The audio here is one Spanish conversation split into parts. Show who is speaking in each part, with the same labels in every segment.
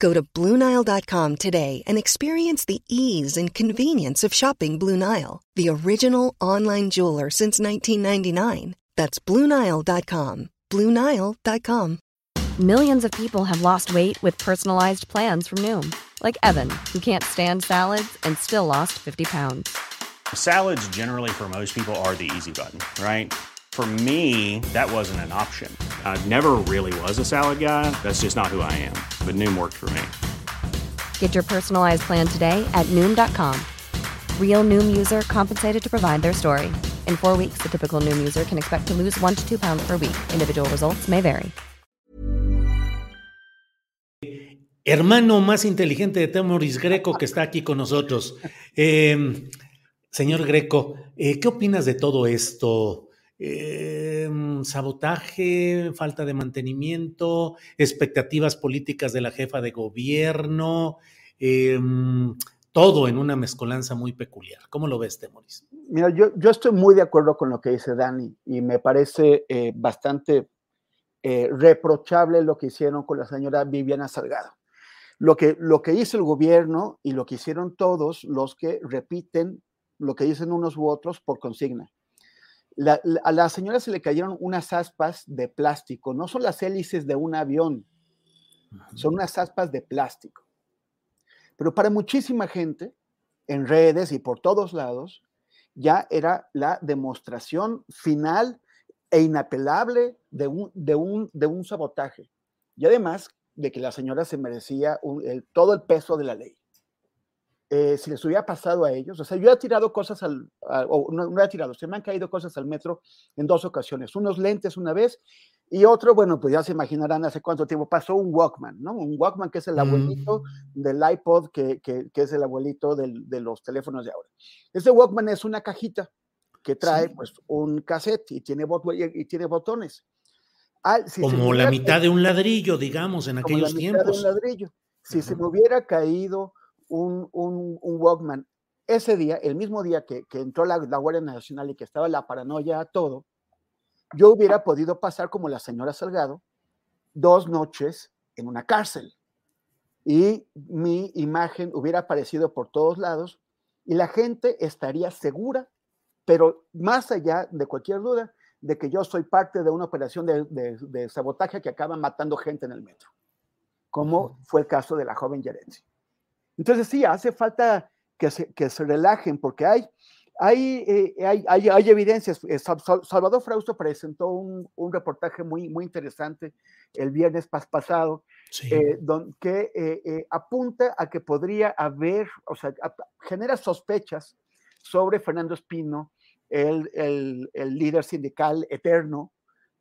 Speaker 1: Go to BlueNile.com today and experience the ease and convenience of shopping Blue Nile, the original online jeweler since 1999. That's BlueNile.com. BlueNile.com.
Speaker 2: Millions of people have lost weight with personalized plans from Noom, like Evan, who can't stand salads and still lost 50 pounds.
Speaker 3: Salads, generally, for most people, are the easy button, right? For me, that wasn't an option. I never really was a salad guy. That's just not who I am. But Noom worked for me.
Speaker 2: Get your personalized plan today at Noom.com. Real Noom user compensated to provide their story. In four weeks, the typical Noom user can expect to lose one to two pounds per week. Individual results may vary.
Speaker 4: Hermano más inteligente de Temoris Greco que está aquí con nosotros. Eh, señor Greco, eh, ¿qué opinas de todo esto? Eh, sabotaje, falta de mantenimiento, expectativas políticas de la jefa de gobierno, eh, todo en una mezcolanza muy peculiar. ¿Cómo lo ves, Temoris?
Speaker 5: Mira, yo, yo estoy muy de acuerdo con lo que dice Dani y me parece eh, bastante eh, reprochable lo que hicieron con la señora Viviana Salgado. Lo que, lo que hizo el gobierno y lo que hicieron todos los que repiten lo que dicen unos u otros por consigna. La, la, a la señora se le cayeron unas aspas de plástico, no son las hélices de un avión, son unas aspas de plástico. Pero para muchísima gente, en redes y por todos lados, ya era la demostración final e inapelable de un, de un, de un sabotaje. Y además de que la señora se merecía un, el, todo el peso de la ley. Eh, si les hubiera pasado a ellos, o sea, yo he tirado cosas al, a, o no, no he tirado, se me han caído cosas al metro en dos ocasiones, unos lentes una vez y otro, bueno, pues ya se imaginarán hace cuánto tiempo pasó un Walkman, ¿no? Un Walkman que es el abuelito mm. del iPod, que, que, que, es el abuelito del, de los teléfonos de ahora. Ese Walkman es una cajita que trae sí. pues un cassette y tiene, bot y tiene botones.
Speaker 4: Ah, si Como la mitad de un ladrillo, digamos, en aquellos la tiempos.
Speaker 5: De un ladrillo. Si uh -huh. se me hubiera caído un, un, un, Walkman. Ese día, el mismo día que, que entró la, la, Guardia Nacional y que estaba la paranoia a todo, yo hubiera podido pasar como la señora Salgado dos noches en una cárcel. Y mi imagen hubiera aparecido por todos lados y la gente estaría segura, pero más allá de cualquier duda, de que yo soy parte de una operación de, de, de sabotaje que acaba matando gente en el metro, como fue el caso de la joven Yerenzi. Entonces sí, hace falta que se, que se relajen porque hay, hay, eh, hay, hay, hay, evidencias. Eh, Salvador Frausto presentó un, un, reportaje muy, muy interesante el viernes pas pasado sí. eh, don, que eh, apunta a que podría haber, o sea, a, genera sospechas sobre Fernando Espino, el, el, el líder sindical eterno,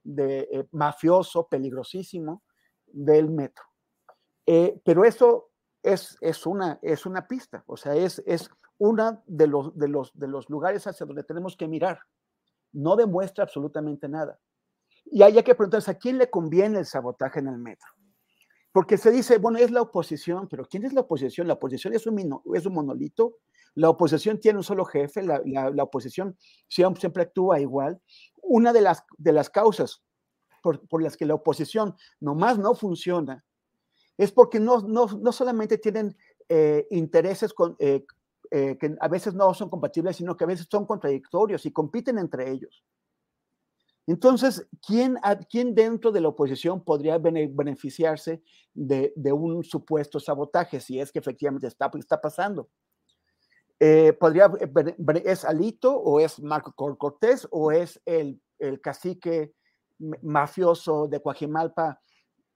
Speaker 5: de, mafioso, peligrosísimo del metro. pero eso es, es, una, es una pista, o sea, es, es uno de los, de, los, de los lugares hacia donde tenemos que mirar. No demuestra absolutamente nada. Y hay que preguntarse, ¿a quién le conviene el sabotaje en el metro? Porque se dice, bueno, es la oposición, pero ¿quién es la oposición? La oposición es un, es un monolito, la oposición tiene un solo jefe, la, la, oposición siempre, siempre, actúa igual. Una de las, de las causas por, por las que la oposición nomás no funciona es porque no, no, no solamente tienen eh, intereses con, eh, eh, que a veces no son compatibles, sino que a veces son contradictorios y compiten entre ellos. Entonces, ¿quién, quién dentro de la oposición podría beneficiarse de, de, un supuesto sabotaje si es que efectivamente está, está pasando? Eh, podría, ¿Es Alito o es Marco Cortés o es el, el cacique mafioso de Coajimalpa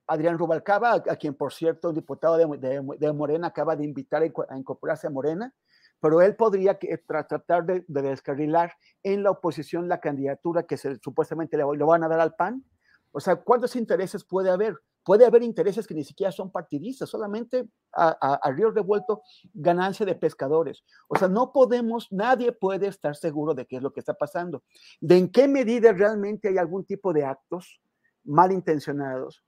Speaker 5: Adrián Rubalcaba, a quien por cierto el diputado de, Morena acaba de invitar a incorporarse a Morena, pero él podría que, tra tratar de, de, descarrilar en la oposición la candidatura que supuestamente le, van a dar al PAN. O sea, ¿cuántos intereses puede haber? puede haber intereses que ni siquiera son partidistas, solamente a, a, río revuelto ganancia de pescadores. O sea, no podemos, nadie puede estar seguro de qué es lo que está pasando, de en qué medida realmente hay algún tipo de actos malintencionados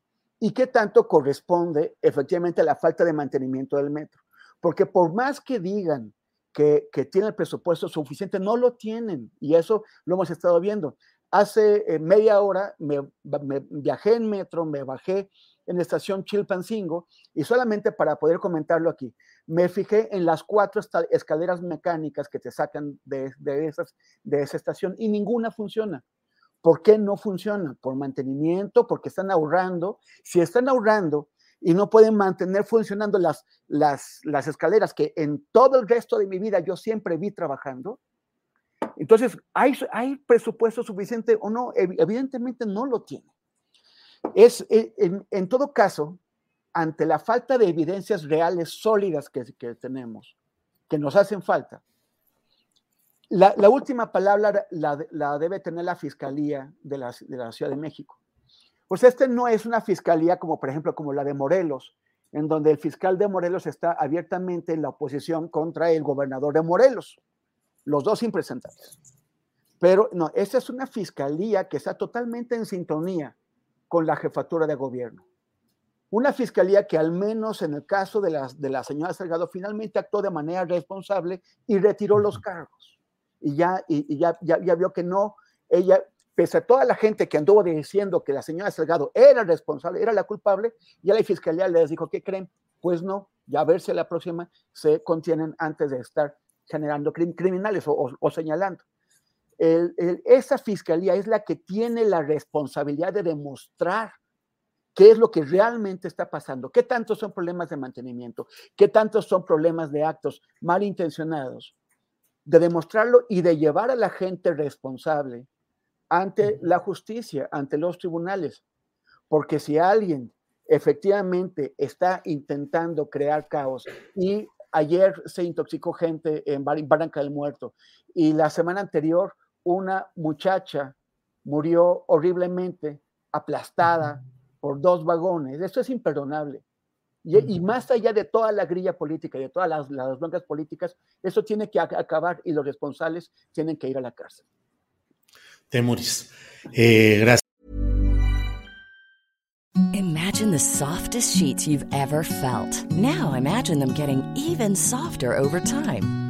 Speaker 5: y qué tanto corresponde efectivamente a la falta de mantenimiento del metro. Porque por más que digan que, que tienen el presupuesto suficiente, no lo tienen y eso lo hemos estado viendo. Hace eh, media hora me, viajé en metro, me bajé en la estación Chilpancingo y solamente para poder comentarlo aquí, me fijé en las cuatro escaleras mecánicas que te sacan de, esa estación y ninguna funciona. ¿Por qué no funciona? Por mantenimiento, porque están ahorrando. Si están ahorrando y no pueden mantener funcionando las, las, las escaleras que en todo el resto de mi vida yo siempre vi trabajando, entonces, ¿hay, ¿hay presupuesto suficiente o no? Evidentemente no lo tiene. Es, eh, en, todo caso, ante la falta de evidencias reales, sólidas que, tenemos, que nos hacen falta, la, última palabra la, debe tener la Fiscalía de la, de la Ciudad de México. Pues este no es una fiscalía como, por ejemplo, como la de Morelos, en donde el fiscal de Morelos está abiertamente en la oposición contra el gobernador de Morelos los dos impresentables. Pero no, esta es una fiscalía que está totalmente en sintonía con la jefatura de gobierno. Una fiscalía que al menos en el caso de la, de la señora Salgado finalmente actuó de manera responsable y retiró los cargos. Y ya, y, ya, ya, vio que no, ella, pese a toda la gente que anduvo diciendo que la señora Salgado era responsable, era la culpable, ya la fiscalía les dijo, ¿qué creen? Pues no, ya a ver si la próxima se contienen antes de estar generando criminales o, señalando. esa fiscalía es la que tiene la responsabilidad de demostrar qué es lo que realmente está pasando, qué tantos son problemas de mantenimiento, qué tantos son problemas de actos malintencionados, de demostrarlo y de llevar a la gente responsable ante la justicia, ante los tribunales. Porque si alguien efectivamente está intentando crear caos y Ayer se intoxicó gente en Barranca del Muerto y la semana anterior una muchacha murió horriblemente aplastada por dos vagones. Esto es imperdonable. Y, más allá de toda la grilla política y de todas las, las blancas políticas, eso tiene que acabar y los responsables tienen que ir a la cárcel.
Speaker 4: Temuris, eh, gracias.
Speaker 6: Imagine the softest sheets you've ever felt. Now imagine them getting even softer over time.